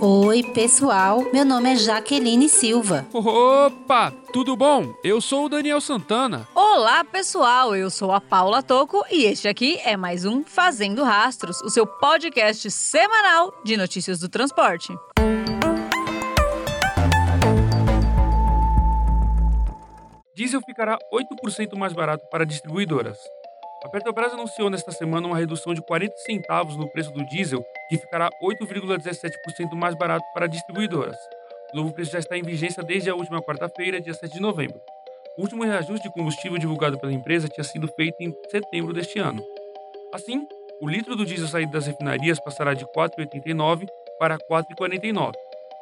Oi, pessoal. Meu nome é Jaqueline Silva. Opa, tudo bom? Eu sou o Daniel Santana. Olá, pessoal. Eu sou a Paula Toco e este aqui é mais um Fazendo Rastros, o seu podcast semanal de notícias do transporte. Diesel ficará 8% mais barato para distribuidoras. A Petrobras anunciou nesta semana uma redução de 40 centavos no preço do diesel, que ficará 8,17% mais barato para distribuidoras. O novo preço já está em vigência desde a última quarta-feira, dia 7 de novembro. O último reajuste de combustível divulgado pela empresa tinha sido feito em setembro deste ano. Assim, o litro do diesel saído das refinarias passará de 4,89 para 4,49.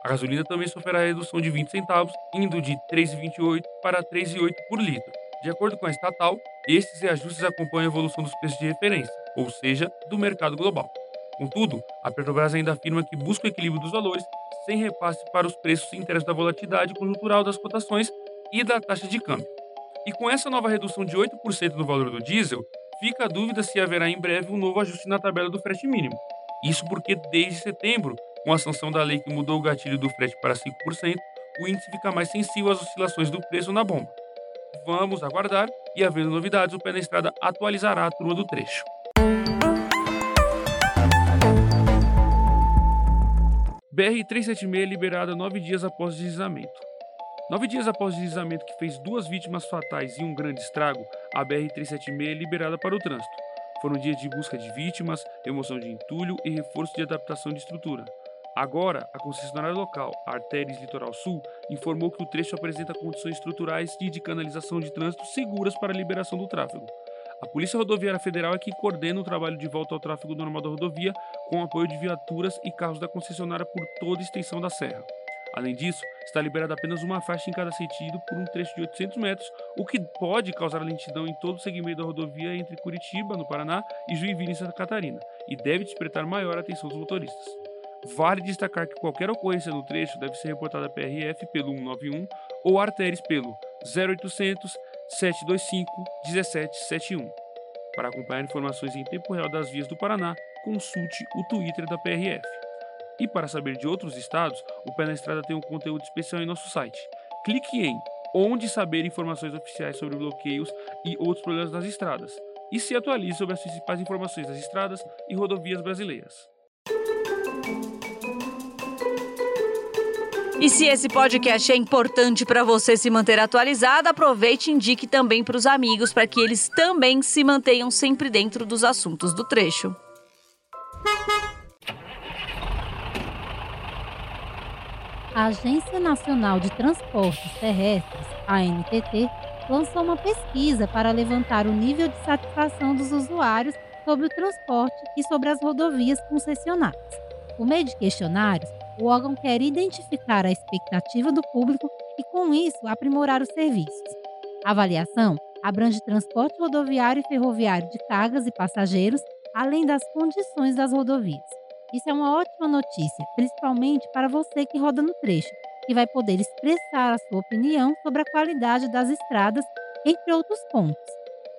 A gasolina também sofrerá redução de 20 centavos, indo de 3,28 para 3,8 por litro. De acordo com a estatal, estes reajustes acompanham a evolução dos preços de referência, ou seja, do mercado global. Contudo, a Petrobras ainda afirma que busca o equilíbrio dos valores sem repasse para os preços internos da volatilidade conjuntural das cotações e da taxa de câmbio. E com essa nova redução de 8% do valor do diesel, fica a dúvida se haverá em breve um novo ajuste na tabela do frete mínimo. Isso porque desde setembro, com a sanção da lei que mudou o gatilho do frete para 5%, o índice fica mais sensível às oscilações do preço na bomba. Vamos aguardar e, havendo novidades, o pé na estrada atualizará a turma do trecho. BR-376 liberada nove dias após deslizamento. Nove dias após o deslizamento que fez duas vítimas fatais e um grande estrago, a BR-376 é liberada para o trânsito. Foram dias de busca de vítimas, remoção de entulho e reforço de adaptação de estrutura. Agora, a concessionária local, Artérias Litoral Sul, informou que o trecho apresenta condições estruturais e de canalização de trânsito seguras para a liberação do tráfego. A Polícia Rodoviária Federal é que coordena o trabalho de volta ao tráfego normal da rodovia, com apoio de viaturas e carros da concessionária por toda a extensão da serra. Além disso, está liberada apenas uma faixa em cada sentido por um trecho de 800 metros, o que pode causar lentidão em todo o segmento da rodovia entre Curitiba, no Paraná, e Joinville, em Santa Catarina, e deve despertar maior atenção dos motoristas. Vale destacar que qualquer ocorrência no trecho deve ser reportada à PRF pelo 191 ou Arteres pelo 0800 725 1771. Para acompanhar informações em tempo real das vias do Paraná, consulte o Twitter da PRF. E para saber de outros estados, o Pé na Estrada tem um conteúdo especial em nosso site. Clique em Onde saber informações oficiais sobre bloqueios e outros problemas das estradas. E se atualize sobre as principais informações das estradas e rodovias brasileiras. E se esse podcast é importante para você se manter atualizado, aproveite e indique também para os amigos para que eles também se mantenham sempre dentro dos assuntos do trecho. A Agência Nacional de Transportes Terrestres, ANTT, lançou uma pesquisa para levantar o nível de satisfação dos usuários sobre o transporte e sobre as rodovias concessionárias. Por meio de questionários, o órgão quer identificar a expectativa do público e, com isso, aprimorar os serviços. A avaliação abrange transporte rodoviário e ferroviário de cargas e passageiros, além das condições das rodovias. Isso é uma ótima notícia, principalmente para você que roda no trecho, que vai poder expressar a sua opinião sobre a qualidade das estradas, entre outros pontos.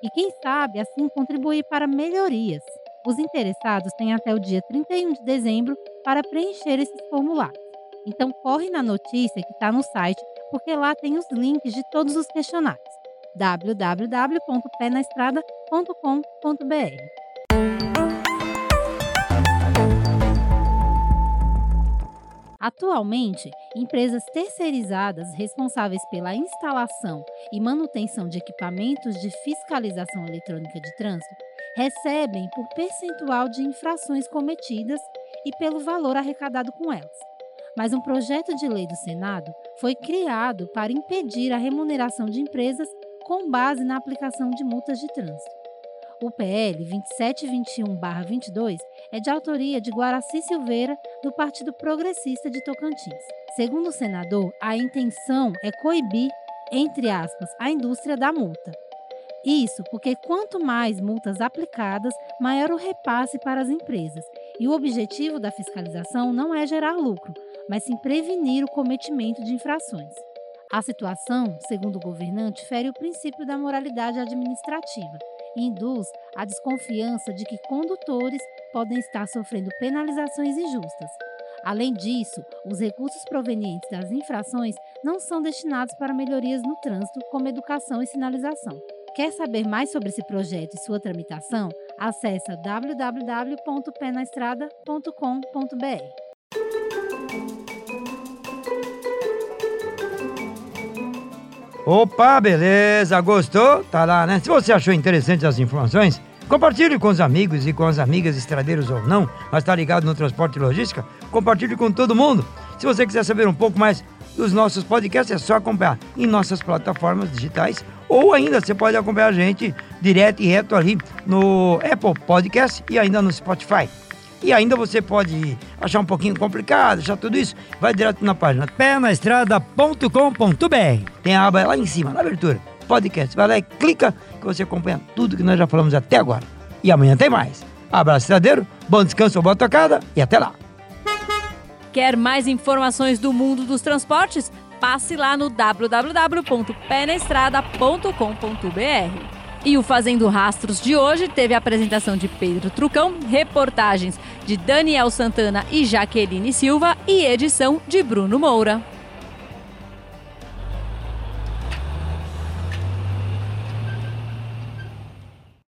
E quem sabe assim contribuir para melhorias. Os interessados têm até o dia 31 de dezembro para preencher esses formulários. Então corre na notícia que está no site, porque lá tem os links de todos os questionários. www.penaestrada.com.br Atualmente, empresas terceirizadas responsáveis pela instalação e manutenção de equipamentos de fiscalização eletrônica de trânsito recebem por percentual de infrações cometidas e pelo valor arrecadado com elas. Mas um projeto de lei do Senado foi criado para impedir a remuneração de empresas com base na aplicação de multas de trânsito. O PL 2721-22 é de autoria de Guaraci Silveira, do Partido Progressista de Tocantins. Segundo o senador, a intenção é coibir entre aspas, a indústria da multa. Isso porque quanto mais multas aplicadas, maior o repasse para as empresas. E o objetivo da fiscalização não é gerar lucro, mas sim prevenir o cometimento de infrações. A situação, segundo o governante, fere o princípio da moralidade administrativa induz a desconfiança de que condutores podem estar sofrendo penalizações injustas. Além disso, os recursos provenientes das infrações não são destinados para melhorias no trânsito, como educação e sinalização. Quer saber mais sobre esse projeto e sua tramitação? Acesse www.penaestrada.com.br. Opa, beleza, gostou? Tá lá, né? Se você achou interessante as informações, compartilhe com os amigos e com as amigas estradeiros ou não, mas tá ligado no transporte e logística, compartilhe com todo mundo. Se você quiser saber um pouco mais dos nossos podcasts, é só acompanhar em nossas plataformas digitais ou ainda você pode acompanhar a gente direto e reto ali no Apple Podcast e ainda no Spotify. E ainda você pode achar um pouquinho complicado, achar tudo isso, vai direto na página penaestrada.com.br. Tem a aba lá em cima, na abertura, podcast. Vai lá e clica que você acompanha tudo que nós já falamos até agora. E amanhã tem mais. Abraço, estradeiro, bom descanso, boa tocada e até lá. Quer mais informações do mundo dos transportes? Passe lá no www.penestrada.com.br. E o Fazendo Rastros de hoje teve a apresentação de Pedro Trucão, reportagens de Daniel Santana e Jaqueline Silva e edição de Bruno Moura.